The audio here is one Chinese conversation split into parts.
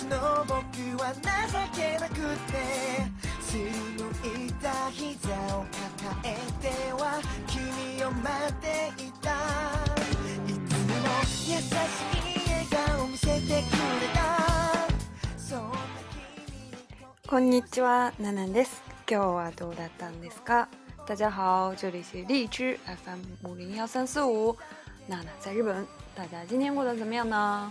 昔の僕は情けなくて貫いた膝を抱えては君を待っていたいつも優しい笑顔見せてくれたそんな君こんにちはナナです今日はどうだったんですか大家好，这里是荔枝 FM 五零幺三四五，娜娜在日本，大家今天过得怎么样呢？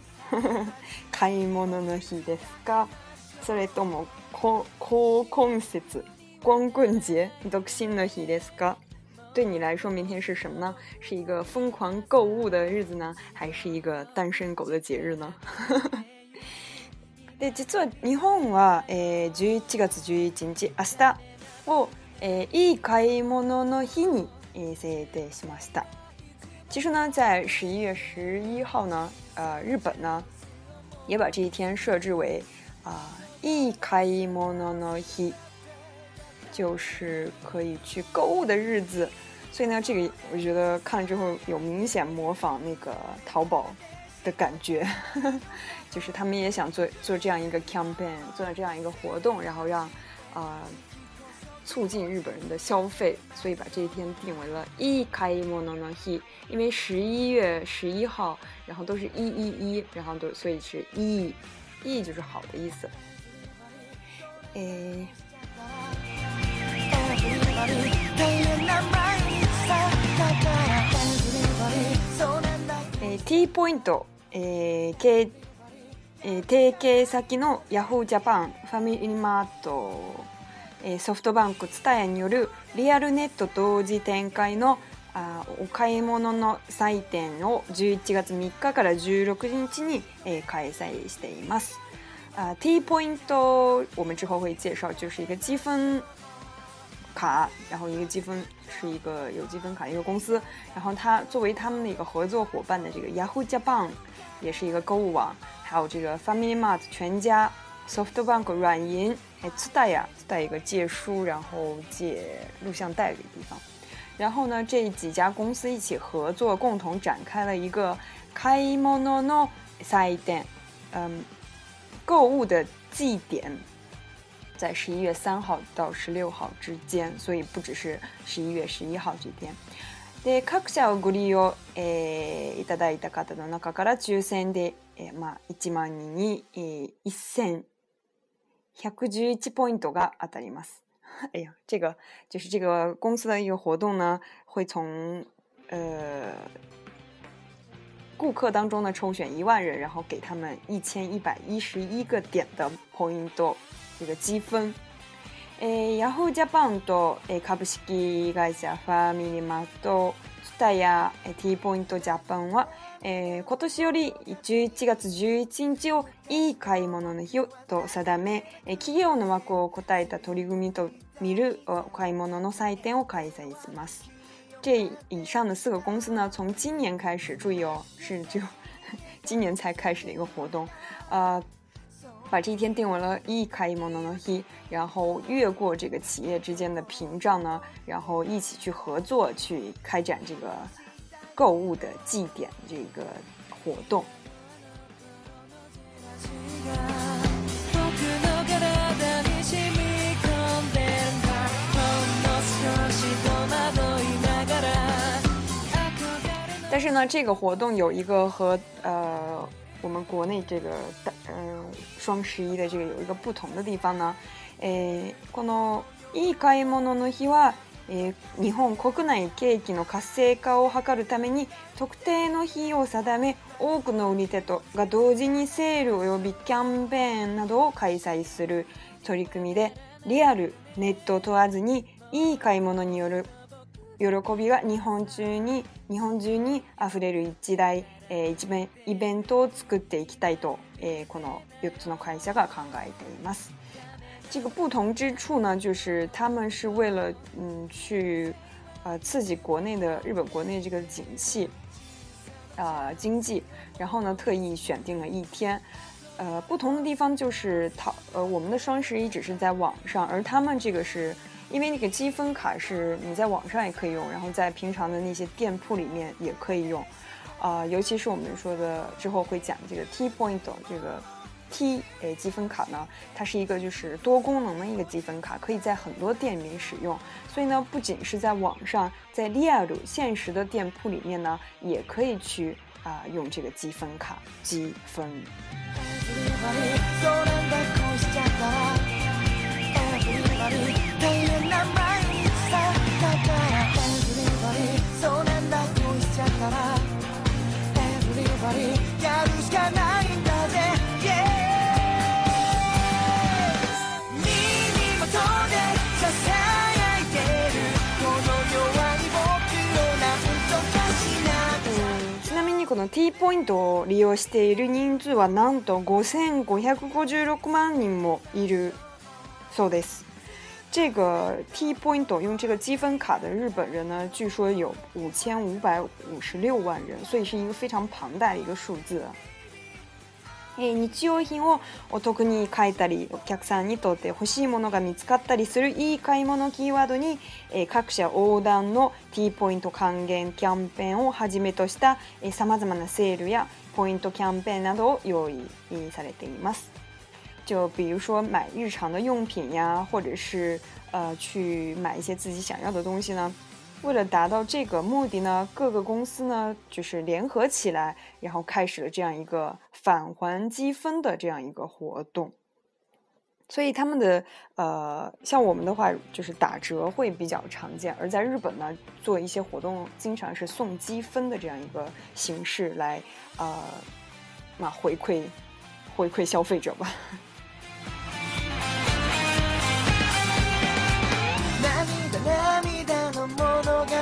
買い物の日ですかそれとも高婚節光棍節独身の日ですか对你来说，明天是什么呢？是一个疯狂购物的日子呢，还是一个单身狗的节日呢？で実は日本は、えー、11月11日明日を、えー、いい買い物の日に、え制定しました。其实呢，在十一月十一号呢，呃，日本呢，也把这一天设置为啊，一カモナノヒ，就是可以去购物的日子。所以呢，这个我觉得看了之后有明显模仿那个淘宝的感觉，就是他们也想做做这样一个 campaign，做这样一个活动，然后让啊。促进日本人的消费，所以把这一天定为了一开一莫呢呢因为十一月十一号，然后都是一一一，然后都所以是一一就是好的意思。诶，诶 T Point，诶 K，诶定型先的 Yahoo Japan、Family m a えソフトバンクツタヤによるリアルネット同時展開のあお買い物の祭典を11月3日から16日に、え開催しています。T ポイント、t 我们之后会介绍，就是一个积分卡，然后一个积分是一个有积分卡的一个公司，然后它作为他们的一个合作伙伴的这个 Yahoo Japan 也是一个购物网，还有这个 Family Mart 全家、SoftBank 软银。还自带呀，自带一个借书，然后借录像带的地方。然后呢，这几家公司一起合作，共同展开了一个开モノノサイ店，嗯，购物的祭典，在十一月三号到十六号之间，所以不只是十一月十一号这天。でカクシャオグリヨえ、イタダイタカダの中から抽選でえ、まあ一万人にえ一千。111ポイントが当たります。哎呀，这个就是这个公司的一个活动呢，会从呃顾客当中呢抽选一万人，然后给他们一千一百一十一个点的ポイント这个积分。えー、ヤフージャパンと、えー、株式会社ファミリーマート、ツタヤ、えー、T ポイントジャパンは、えー、今年より11月11日をいい買い物の日と定め、えー、企業の枠を答えた取り組みと見るお買い物の祭典を開催します。这以上的四个公司呢，从今年开始，注意哦，是只 今年才开始的一个活动，呃。把这一天定为了一开一梦能能一，然后越过这个企业之间的屏障呢，然后一起去合作去开展这个购物的祭典这个活动。但是呢，这个活动有一个和呃。我们国内这个呃双十一的这个有一个不同的地方呢，このいい買い物の日は、日本国内景気の活性化を図るために特定の日を定め多くの売り手とが同時にセール及びキャンペーンなどを開催する取り組みでリアルネットを問わずにいい買い物による喜びが日本中に日本中にあふれる一大ええ、一めイベントを作っていきたいと、ええこの四つの会社が考えています。这个不同之处呢，就是他们是为了嗯去，呃刺激国内的日本国内这个景气，啊经济，然后呢特意选定了一天。呃不同的地方就是，他呃我们的双十一只是在网上，而他们这个是因为那个积分卡是你在网上也可以用，然后在平常的那些店铺里面也可以用。啊，尤其是我们说的之后会讲这个 T point 这个 T 诶积分卡呢，它是一个就是多功能的一个积分卡，可以在很多店里面使用。所以呢，不仅是在网上，在 l i d 现实的店铺里面呢，也可以去啊用这个积分卡积分。やるしかないんだぜちなみにこの T ポイントを利用している人数はなんと5556万人もいるそうです这个 T Point 用这个积分卡的日本人呢，据说有五千五百五十六万人，所以是一个非常庞大的一个数字。え日用品をお得に買えたりお客さんにとって欲しいものが見つかったりするいい買い物キーワードに、え各社横断の T ポイント還元キャンペーンをはじめとしたさまざまなセールやポイントキャンペーンなどを用意されています。就比如说买日常的用品呀，或者是呃去买一些自己想要的东西呢。为了达到这个目的呢，各个公司呢就是联合起来，然后开始了这样一个返还积分的这样一个活动。所以他们的呃，像我们的话，就是打折会比较常见；而在日本呢，做一些活动，经常是送积分的这样一个形式来呃，那回馈回馈消费者吧。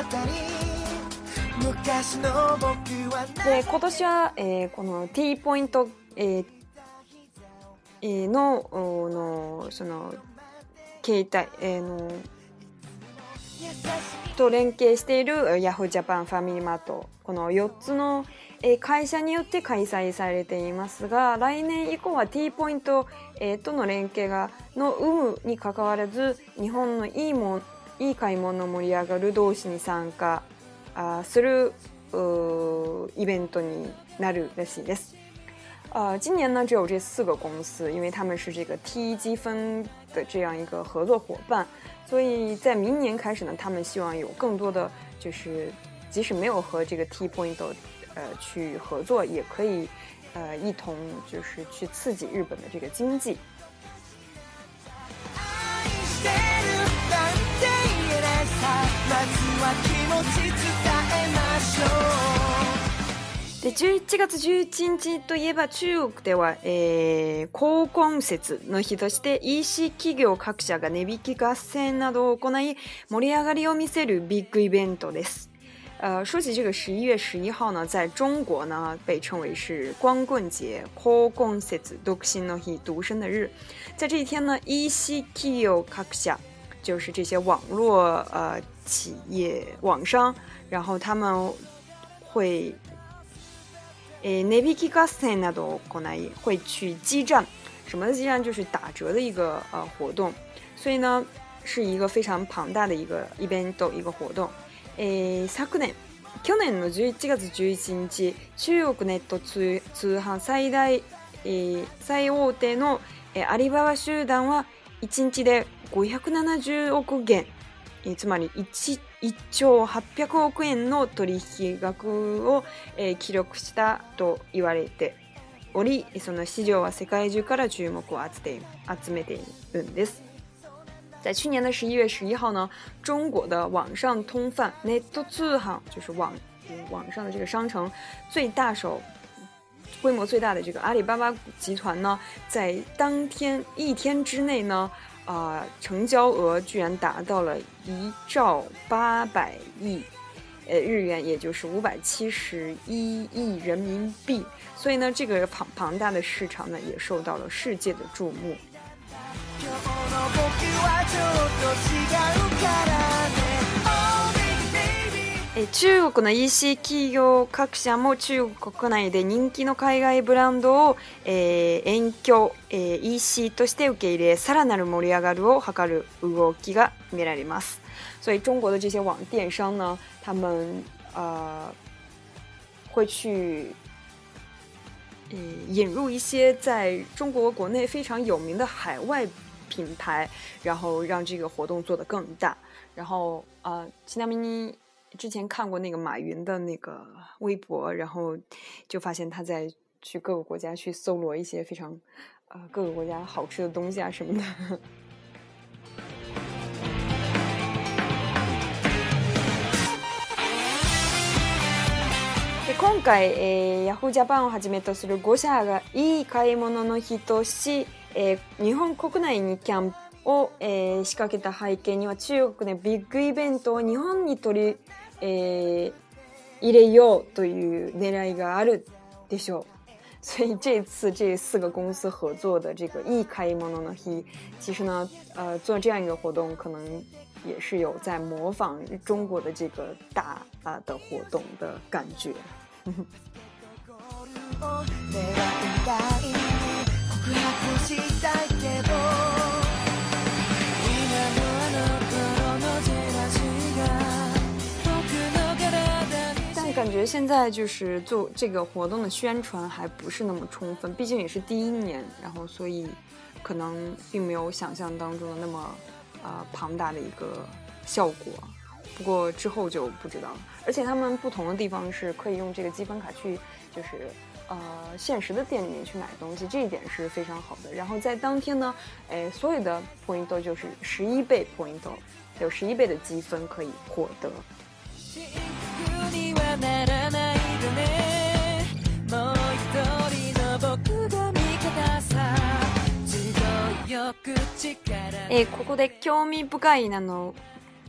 で今年は、えー、この T ポイント、えーえー、ののその携帯、えー、のと連携しているヤフージャパンファミリーマートこの4つの会社によって開催されていますが来年以降は T ポイントとの連携がの有無にかかわらず日本のいいもいい買い物の盛り上がる同士に参加するイベントになるらしいです。呃，今年呢只有这四个公司，因为他们是这个 T 积分的这样一个合作伙伴，所以在明年开始呢，他们希望有更多的就是，即使没有和这个 T Point 呃去合作，也可以呃一同就是去刺激日本的这个经济。で11月11日といえば中国では、えー、高婚節の日として EC 企業各社が値引き合戦などを行い盛り上がりを見せるビッグイベントです。呃，说起这个十一月十一号呢，在中国呢被称为是光棍节 （Kogonsetsu d o k i n o h i 独身的日）。在这一天呢，一西 k i o k a k s h a 就是这些网络呃企业、网商，然后他们会诶，navi k i g a s t 会去激战，什么激战？就是打折的一个呃活动，所以呢，是一个非常庞大的一个一边斗一个活动。诶，昨年，去年の十一月十一日，中国ネット通通販最大诶、最大手のアリババ集団は一日で五百七十億元。えー、つまり 1, 1兆800億円の取引額を、えー、記録したと言われておりその市場は世界中から注目を集め集めているんです。在去年的十一月十一号呢，中国的网上通贩 Net 通販就是网网上的这个商城最大手规模最大的这个阿里巴巴集团呢，在当天一天之内呢，啊，成交额居然达到了一兆八百亿，呃，日元，也就是五百七十亿人民币。所以呢，这个庞庞大的市场呢，也受到了世界的注目。え中国の EC 企業各社も中国国内で人気の海外ブランドを、えー、遠距、えー、EC として受け入れさらなる盛り上がるを図る動きが見られます。所以中国的这些网电商呢，他们呃会去呃引入一些在中国国内非常有名的海外品牌，然后让这个活动做得更大。然后啊、呃，ちなみに。之前看过那个马云的那个微博，然后就发现他在去各个国家去搜罗一些非常呃各个国家好吃的东西啊什么的。今回ヤフージャパンをはじめとする5社がいい買い物の日として日本国内にキャンを仕掛けた背景には、中国のビッグイベントを日本に取り诶，伊列友对于那样一个阿鲁，对秀，所以这次这四个公司合作的这个一开一梦呢，他其实呢，呃，做这样一个活动，可能也是有在模仿中国的这个大啊、的活动的感觉。现在就是做这个活动的宣传还不是那么充分，毕竟也是第一年，然后所以可能并没有想象当中的那么呃庞大的一个效果。不过之后就不知道了。而且他们不同的地方是可以用这个积分卡去，就是呃现实的店里面去买东西，这一点是非常好的。然后在当天呢，哎所有的 p o i n t 就是十一倍 p o i n t 有十一倍的积分可以获得。えー、ここで興味深いなの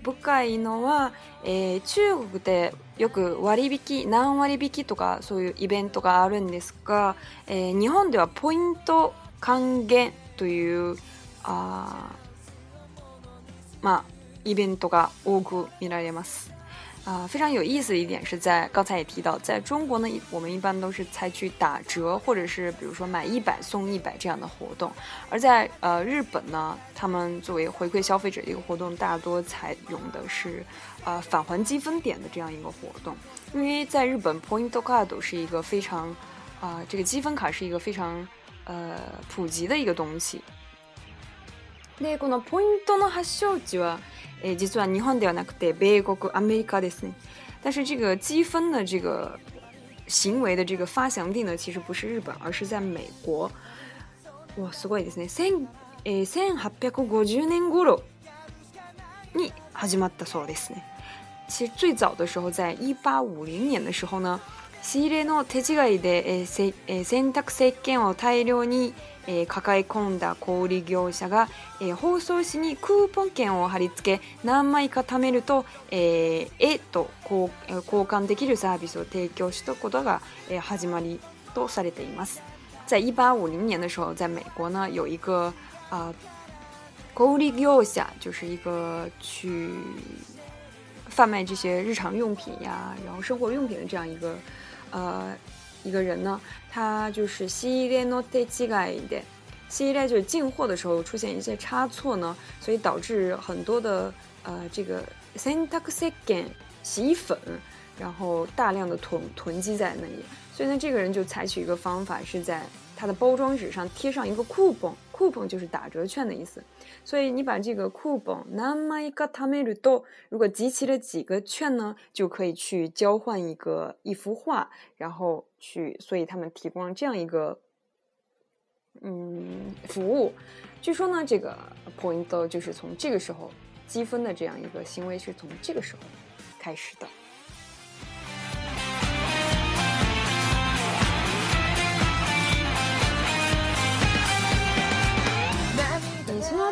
深いのは、えー、中国でよく割引何割引とかそういうイベントがあるんですが、えー、日本ではポイント還元というあまあイベントが多く見られます。啊，非常有意思的一点是在刚才也提到，在中国呢，我们一般都是采取打折或者是比如说买一百送一百这样的活动，而在呃日本呢，他们作为回馈消费者的一个活动，大多采用的是呃返还积分点的这样一个活动，因为在日本，Point Card 是一个非常啊，这个积分卡是一个非常呃普及的一个东西。でこのポイントの発祥地は、えー、実は日本ではなくて米国アメリカですね。但是这个积分的这个行为的这个发祥地呢，其实不是日本，而是在美国。哇，すごいですね。千えー、1850年頃に始まったそうですね。其实最早的时候，在1850年的时候呢。仕入れの手違いで、えーえー、洗濯石鹸を大量に、えー、抱え込んだ小売業者が、えー、包装紙にクーポン券を貼り付け何枚か貯めると「えー、えと交換できるサービスを提供したことが、えー、始まりとされています。在一八五零年的时候，在美国呢有一个啊、小売業者，就是一个去贩卖这些日常用品呀，然后生活用品的这样一个呃，一个人呢，他就是西衣店 n o t 一点，西衣就是进货的时候出现一些差错呢，所以导致很多的呃这个 s a n t a x i g e n 洗衣粉，然后大量的囤囤积在那里，所以呢，这个人就采取一个方法是在。它的包装纸上贴上一个 coupon，coupon 就是打折券的意思。所以你把这个那么绿豆，如果集齐了几个券呢，就可以去交换一个一幅画，然后去。所以他们提供了这样一个嗯服务。据说呢，这个 point 就是从这个时候积分的这样一个行为是从这个时候开始的。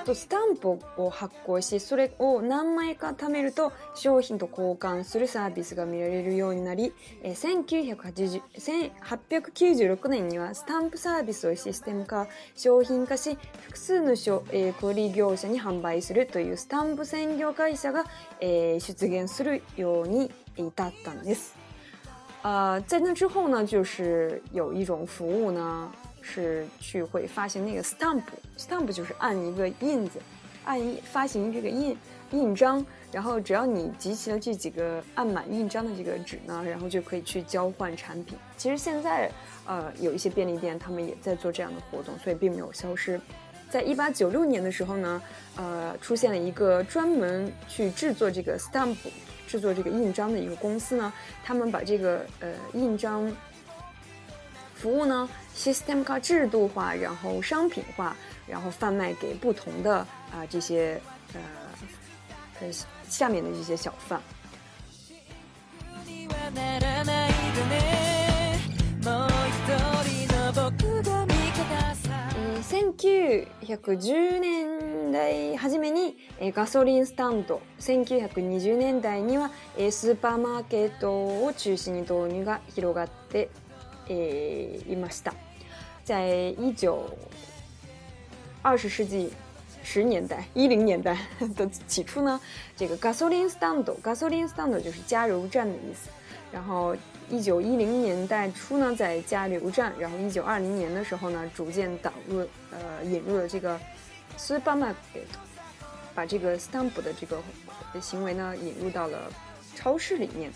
とスタンプを発行しそれを何枚か貯めると商品と交換するサービスが見られるようになり、え1896年にはスタンプサービスをシステム化商品化し複数の、え小売業者に販売するというスタンプ専業会社が、え出現するように至ったんです。呃，在那之后呢，就是有一种服务呢，是去会发行那个 stamp，stamp 就是按一个印子，按一发行这个印印章，然后只要你集齐了这几个按满印章的这个纸呢，然后就可以去交换产品。其实现在呃有一些便利店他们也在做这样的活动，所以并没有消失。在一八九六年的时候呢，呃出现了一个专门去制作这个 stamp，制作这个印章的一个公司呢，他们把这个呃印章。服务呢 system 化、制度化，然后商品化，然后贩卖给不同的啊、呃、这些呃呃下面的这些小贩。1910年代初めにガソリンスタンド1920年代にはスーパーマーケットを中心に導入が広がって呃，imasta，在一九二十世纪十年代、一零年代的起初呢，这个 gasolin e stando，gasolin e stando 就是加油站的意思。然后一九一零年代初呢，在加油站，然后一九二零年的时候呢，逐渐导入呃引入了这个 supermarket，把这个 stamp 的这个行为呢引入到了超市里面。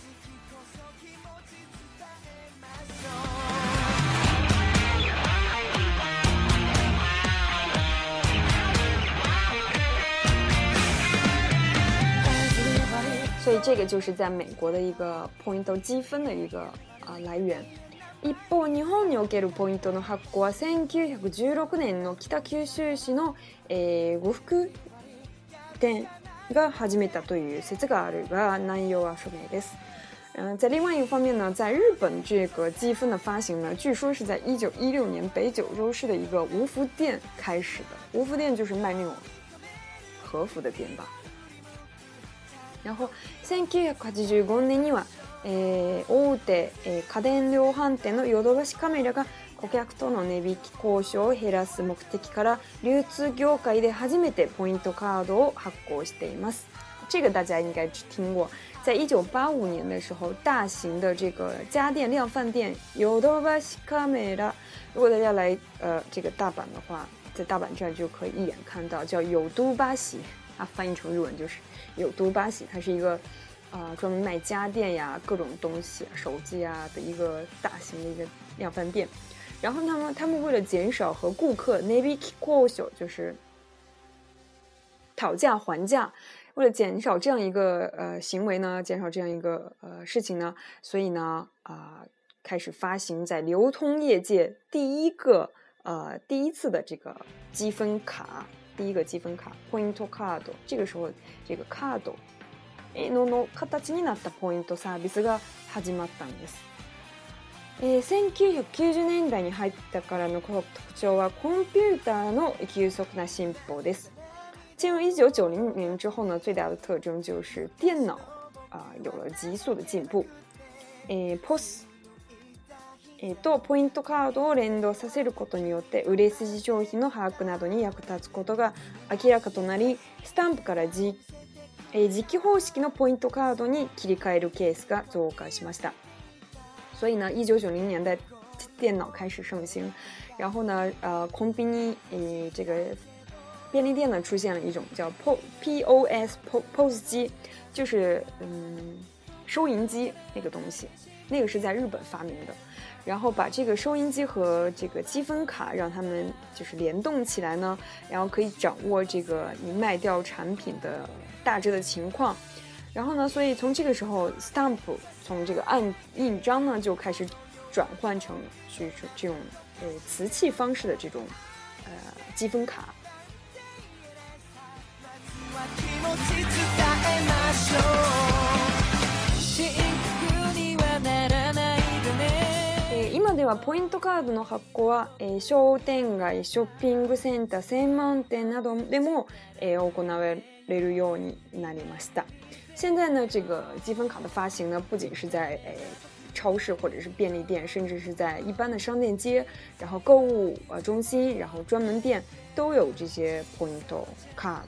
所以这个就是在美国的一个ポイント积分的一个啊来源。一方日本におけるポイントの発行は1916年の北九州市のえ五服店が始めたという説があるが内容は不明です。嗯，在另外一个方面呢，在日本这个积分的发行呢，据说是在一九一六年北九州市的一个五服店开始的。五服店就是卖那种和服的店吧。然后1985年には、えー、大手、えー、家電量販店のヨドバシカメラが顧客との値引き交渉を減らす目的から流通業界で初めてポイントカードを発行しています。这个大家应该听过，在一九八五年的时候，大型的这个家电量贩店 Yodobashi Camera，如果大家来呃这个大阪的话，在大阪站就可以一眼看到，叫有都巴西，它翻译成日文就是有都巴西，它是一个啊专门卖家电呀、各种东西、手机啊的一个大型的一个量贩店。然后他们他们为了减少和顾客 navi k u o s 就是讨价还价，为了减少这样一个呃行为呢，减少这样一个呃事情呢，所以呢啊开始发行在流通业界第一个呃第一次的这个积分卡。第一个积分卡ポイントカード这个时候这个カードのの形になったポイントサービスが始まったんです。えー、1990年代に入ったからの特徴はコンピューターの急速な進歩です。进入1990年之后呢，最大的特征就是电脑啊、呃、有了急速的进步。えー、POS えーと、ポイントカードを連動させることによって売れ筋商品の把握などに役立つことが明らかとなりスタンプからじ、えー、時期方式のポイントカードに切り替えるケースが増加しました。所以呢，一九九零年代电脑开始盛行，然后呢，呃，ンビニ，呃，这个便利店呢出现了一种叫 P P O S P POS 机，就是嗯收银机那个东西。那个是在日本发明的，然后把这个收音机和这个积分卡让他们就是联动起来呢，然后可以掌握这个你卖掉产品的大致的情况，然后呢，所以从这个时候 stamp 从这个按印章呢就开始转换成就是这种呃瓷器方式的这种呃积分卡。はポイントカードの発行は、えー、商店街ショッピングセンター専門店などでも、えー、行われるようになりました。現在の这个积分卡的发行呢，不仅是在诶、呃、超市或者是便利店，甚至是在一般的商店街，然后购物呃中心，然后专门店都有这些 point card。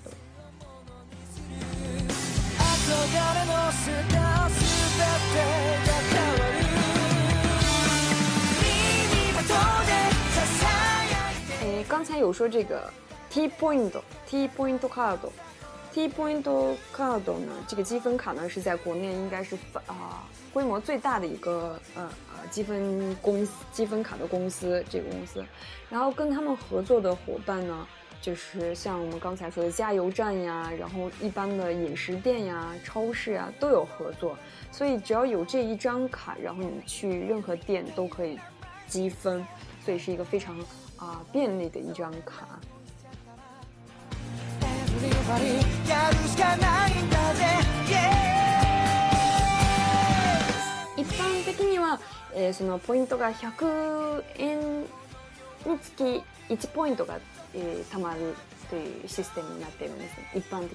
憧れのー全てが呃，刚才有说这个 T p o i n t T Pointo Cardo T Pointo Cardo 呢？这个积分卡呢是在国内应该是啊规模最大的一个呃呃积分公积分卡的公司。这个公司，然后跟他们合作的伙伴呢，就是像我们刚才说的加油站呀，然后一般的饮食店呀、超市啊都有合作。所以只要有这一张卡，然后你去任何店都可以。积分，所以是一个非常啊、呃、便利的一张卡。一般的には、えー、そのポイントが100円につき1ポイントが、えー、まる system 那点东西，一般的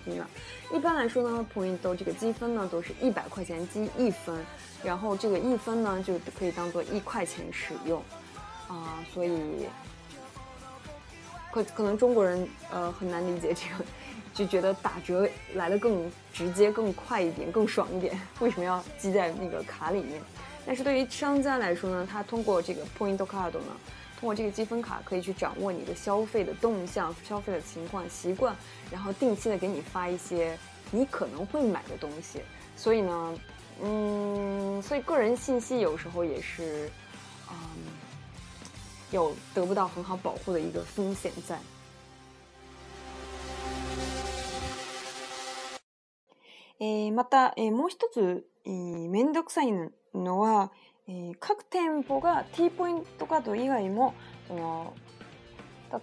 一般来说呢，point o 这个积分呢，都是一百块钱积一分，然后这个一分呢，就可以当做一块钱使用，啊，所以可可能中国人呃很难理解这个，就觉得打折来的更直接、更快一点、更爽一点，为什么要积在那个卡里面？但是对于商家来说呢，他通过这个 point do 卡尔呢。通过这个积分卡，可以去掌握你的消费的动向、消费的情况、习惯，然后定期的给你发一些你可能会买的东西。所以呢，嗯，所以个人信息有时候也是，嗯，有得不到很好保护的一个风险在。えまたえもう一つめんどくさいのは。えー、各店舗が T ポイントカード以外もその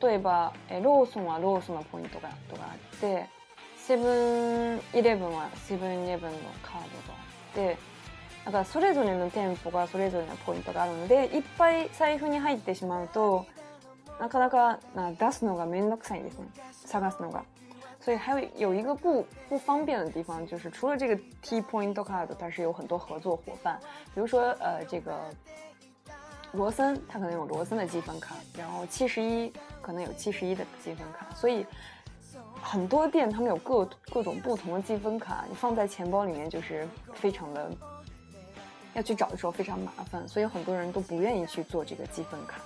例えば、えローソンはローソンのポイントカードがあってセブンイレブンはセブンイレブンのカードがあってだからそれぞれの店舗がそれぞれのポイントがあるのでいっぱい財布に入ってしまうとなかなか出すのが面倒くさいんですね探すのが。所以还有有一个不不方便的地方，就是除了这个 T Point d o Card，它是有很多合作伙伴，比如说呃这个罗森，它可能有罗森的积分卡，然后七十一可能有七十一的积分卡，所以很多店他们有各各种不同的积分卡，你放在钱包里面就是非常的要去找的时候非常麻烦，所以很多人都不愿意去做这个积分卡。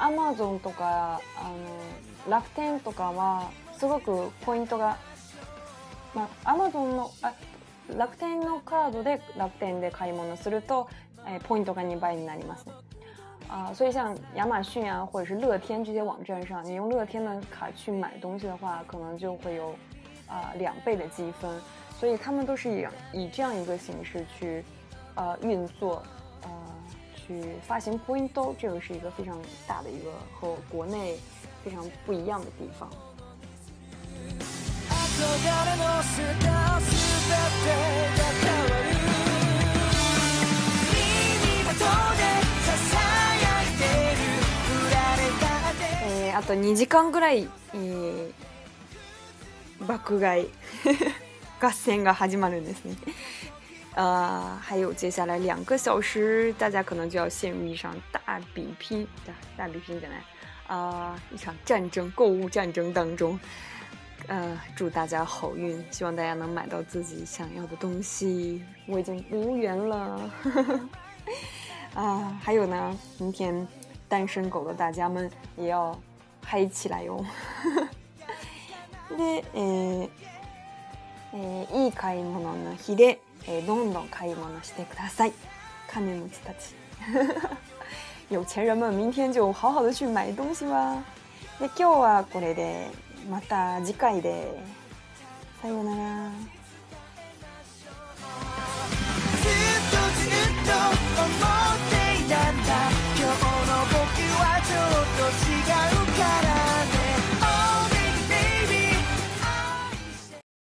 アマゾンとか、楽天とかはすごくポイントが、ま、a アマゾン n のあ、楽天のカードで楽天で買い物するとポイントが2倍になります。所以像亚马逊啊或者乐天这些网站上，你用乐天的卡去买东西的话，可能就会有啊两倍的积分。所以他们都是以以这样一个形式去啊运作。去发行播音兜，这个是一个非常大的一个和国内非常不一样的地方。あと2時間ぐらい、えー、爆買い 合戦が始まるんですね。呃，还有接下来两个小时，大家可能就要陷入一场大比拼大大比拼里面，啊，一场战争、购物战争当中。呃，祝大家好运，希望大家能买到自己想要的东西。我已经无缘了。啊，还有呢，明天单身狗的大家们也要嗨起来哟。で、呃，え、いい買い物の日で。えー、どんどん買い物してください。金持ちたち。有钱人们明天就好好的去买东西吧。で今日はこれでまた次回でさようなら。ずっとずっと思っていたんだ今日の僕はちょっと